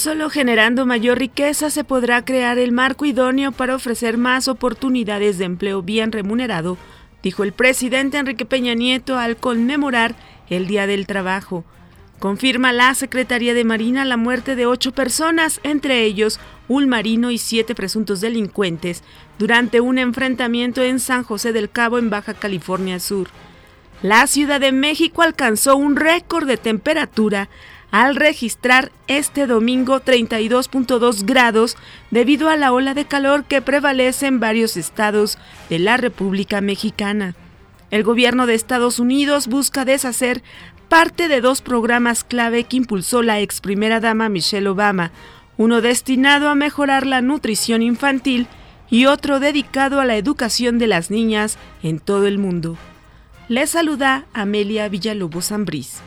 Solo generando mayor riqueza se podrá crear el marco idóneo para ofrecer más oportunidades de empleo bien remunerado, dijo el presidente Enrique Peña Nieto al conmemorar el Día del Trabajo. Confirma la Secretaría de Marina la muerte de ocho personas, entre ellos un marino y siete presuntos delincuentes, durante un enfrentamiento en San José del Cabo, en Baja California Sur. La Ciudad de México alcanzó un récord de temperatura al registrar este domingo 32.2 grados debido a la ola de calor que prevalece en varios estados de la República Mexicana. El gobierno de Estados Unidos busca deshacer parte de dos programas clave que impulsó la ex primera dama Michelle Obama, uno destinado a mejorar la nutrición infantil y otro dedicado a la educación de las niñas en todo el mundo. Les saluda Amelia Villalobos Zambriz.